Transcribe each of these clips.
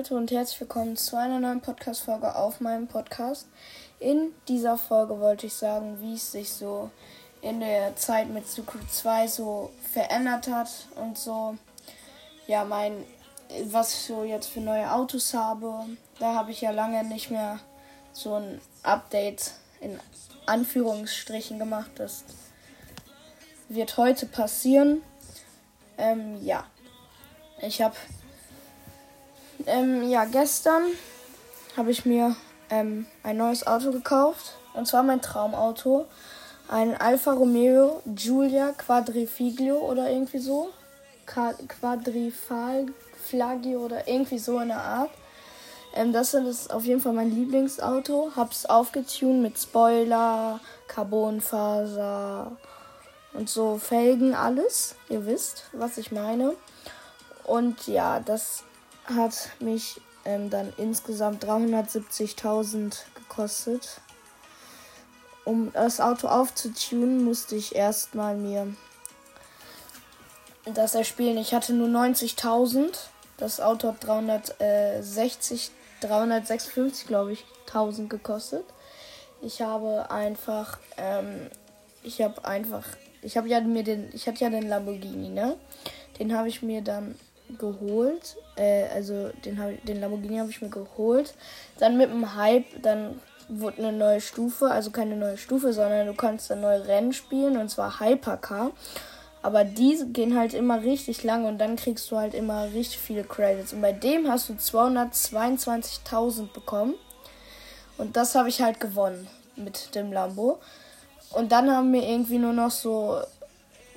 Leute und herzlich willkommen zu einer neuen Podcast-Folge auf meinem Podcast. In dieser Folge wollte ich sagen, wie es sich so in der Zeit mit Sucru 2 so verändert hat und so. Ja, mein, was ich so jetzt für neue Autos habe. Da habe ich ja lange nicht mehr so ein Update in Anführungsstrichen gemacht. Das wird heute passieren. Ähm, ja. Ich habe ähm, ja, gestern habe ich mir ähm, ein neues Auto gekauft. Und zwar mein Traumauto. Ein Alfa Romeo Giulia Quadrifiglio oder irgendwie so. Quadriflagio oder irgendwie so in der Art. Ähm, das ist auf jeden Fall mein Lieblingsauto. Hab's aufgetunt mit Spoiler, Carbonfaser und so Felgen, alles. Ihr wisst, was ich meine. Und ja, das hat mich ähm, dann insgesamt 370.000 gekostet. Um das Auto aufzutunen, musste ich erstmal mir das erspielen. Ich hatte nur 90.000. Das Auto hat 360, 356, glaube ich, 1000 gekostet. Ich habe einfach, ähm, ich habe einfach, ich habe ja mir den, ich hatte ja den Lamborghini, ne? Den habe ich mir dann geholt. Äh, also den, hab, den Lamborghini habe ich mir geholt. Dann mit dem Hype, dann wurde eine neue Stufe, also keine neue Stufe, sondern du kannst dann neue Rennen spielen und zwar Hypercar. Aber diese gehen halt immer richtig lang und dann kriegst du halt immer richtig viele Credits. Und bei dem hast du 222.000 bekommen. Und das habe ich halt gewonnen mit dem Lambo. Und dann haben mir irgendwie nur noch so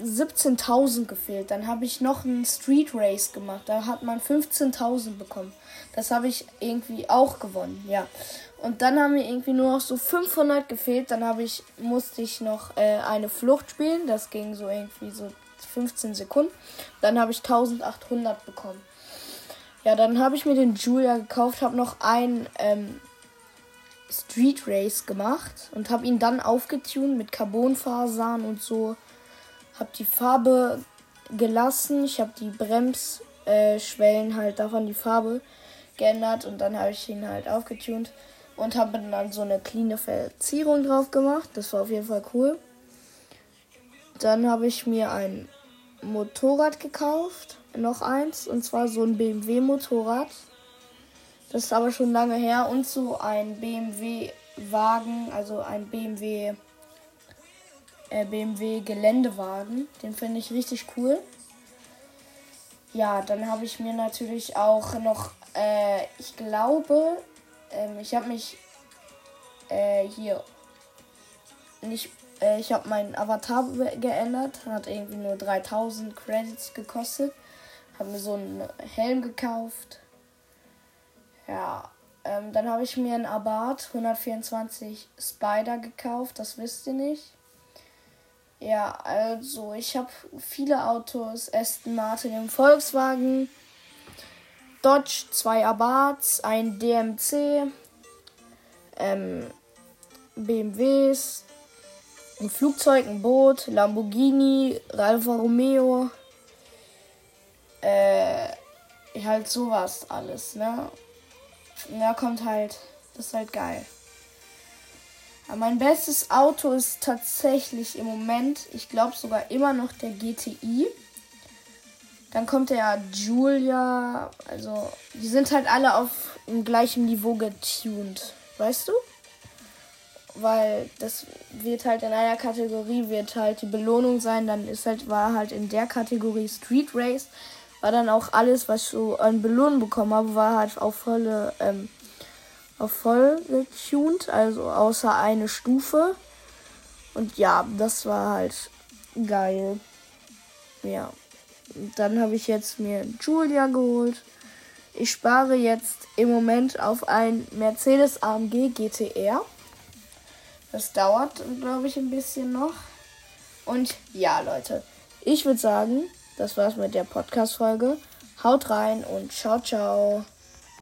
17.000 gefehlt. Dann habe ich noch einen Street Race gemacht. Da hat man 15.000 bekommen. Das habe ich irgendwie auch gewonnen, ja. Und dann haben mir irgendwie nur noch so 500 gefehlt. Dann habe ich musste ich noch äh, eine Flucht spielen. Das ging so irgendwie so 15 Sekunden. Dann habe ich 1800 bekommen. Ja, dann habe ich mir den Julia gekauft, habe noch ein ähm, Street Race gemacht und habe ihn dann aufgetunt mit Carbonfasern und so habe die Farbe gelassen. Ich habe die Bremsschwellen halt davon die Farbe geändert und dann habe ich ihn halt aufgetunt und habe dann so eine cleane Verzierung drauf gemacht. Das war auf jeden Fall cool. Dann habe ich mir ein Motorrad gekauft, noch eins und zwar so ein BMW Motorrad. Das ist aber schon lange her und so ein BMW Wagen, also ein BMW äh, BMW Geländewagen. Den finde ich richtig cool. Ja, dann habe ich mir natürlich auch noch, äh, ich glaube, ähm, ich habe mich äh, hier nicht, äh, ich habe meinen Avatar geändert, hat irgendwie nur 3000 Credits gekostet. Habe mir so einen Helm gekauft. Ja, ähm, dann habe ich mir einen Abarth 124 Spider gekauft, das wisst ihr nicht. Ja, also ich habe viele Autos. Aston Martin im Volkswagen, Dodge, zwei Abarths, ein DMC, ähm, BMWs, ein Flugzeug, ein Boot, Lamborghini, Alfa Romeo, äh, halt sowas alles, ne? Da kommt halt, das ist halt geil. Mein bestes Auto ist tatsächlich im Moment, ich glaube sogar immer noch der GTI. Dann kommt der Julia. Also, die sind halt alle auf dem gleichen Niveau getuned. Weißt du? Weil das wird halt in einer Kategorie wird halt die Belohnung sein. Dann ist halt, war halt in der Kategorie Street Race. War dann auch alles, was ich so an Belohnung bekommen habe, war halt auf volle ähm, auf voll getuned, also außer eine Stufe. Und ja, das war halt geil. Ja. Dann habe ich jetzt mir Julia geholt. Ich spare jetzt im Moment auf ein Mercedes AMG GTR. Das dauert, glaube ich, ein bisschen noch. Und ja, Leute, ich würde sagen, das war's mit der Podcast-Folge. Haut rein und ciao, ciao.